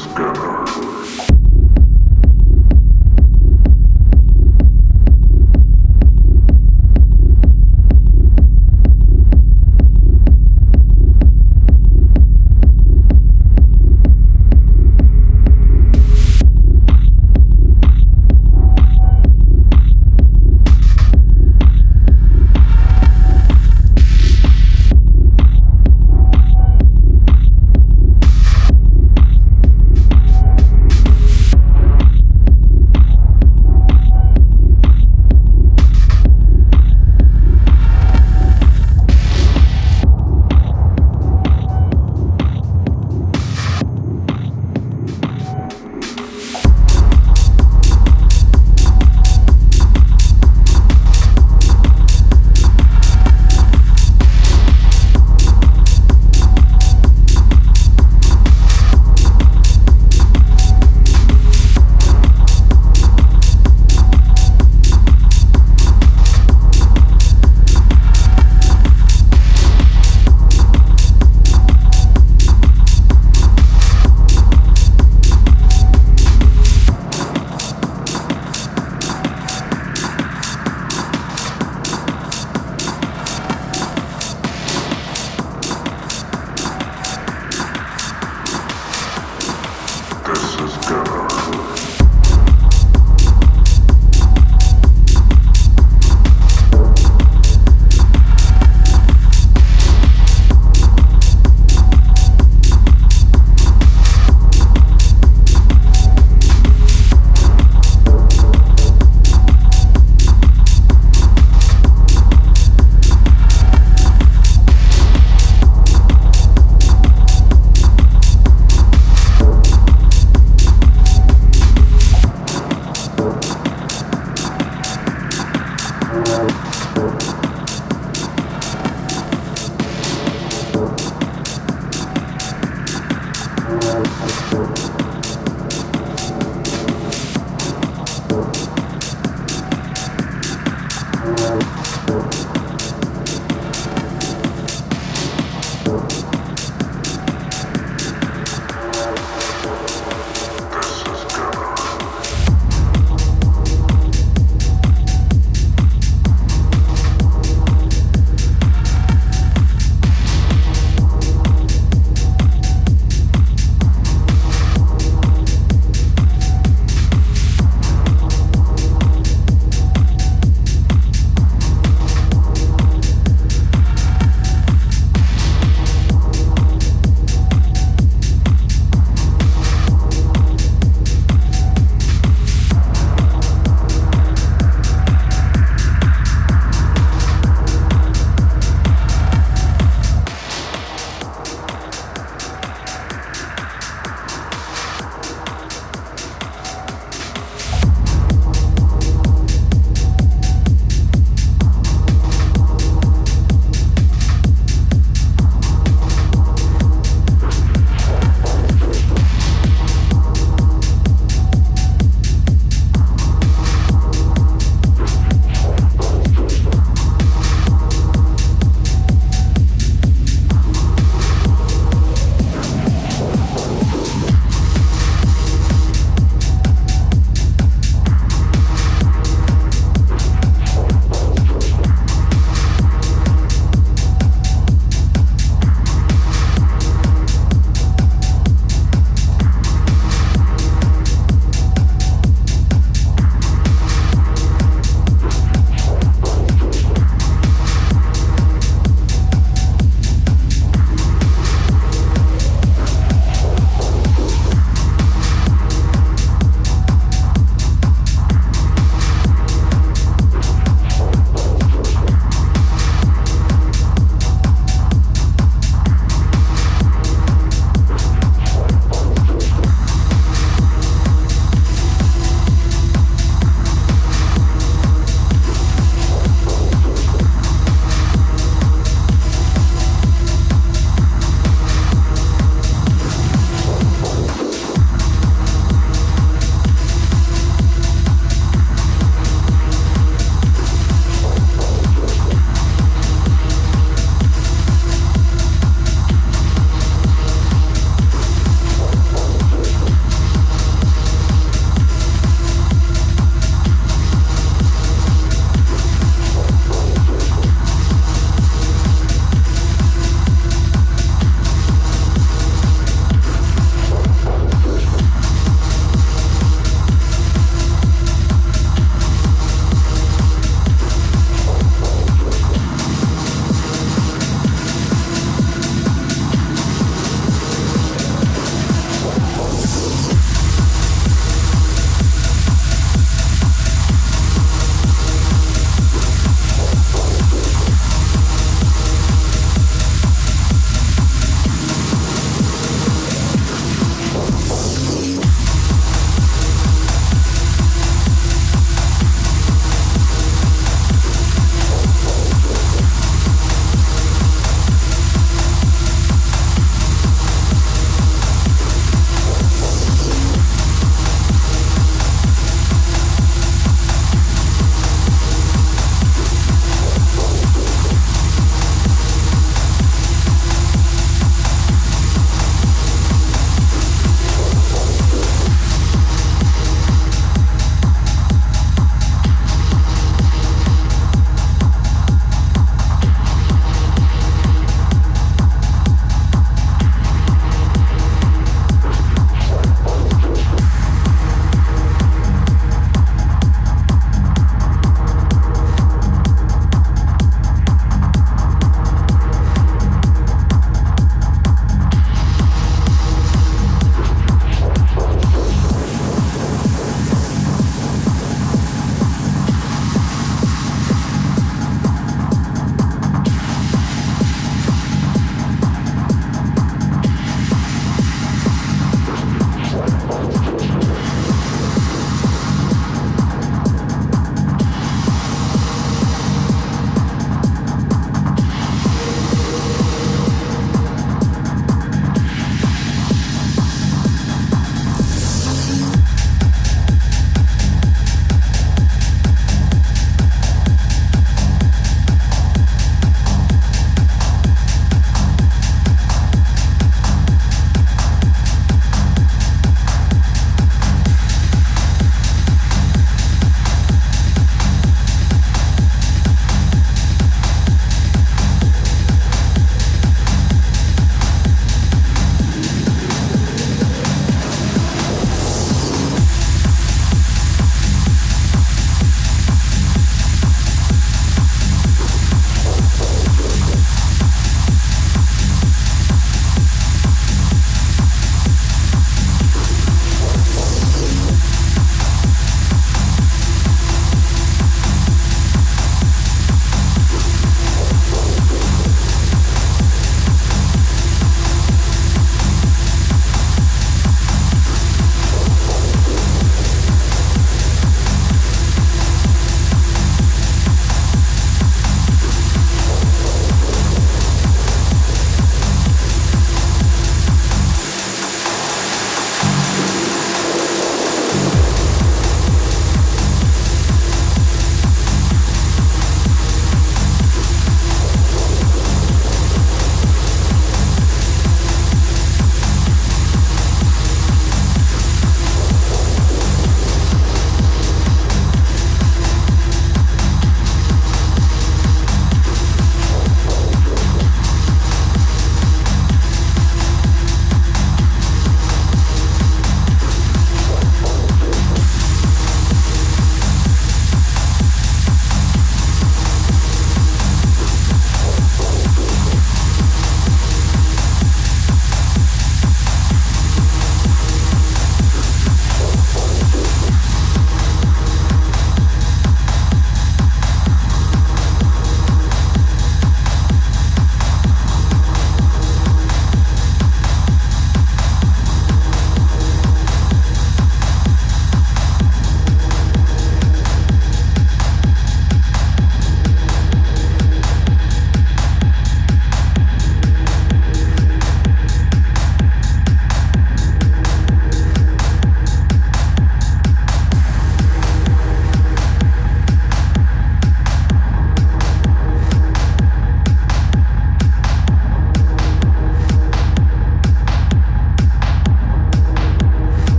Scanner.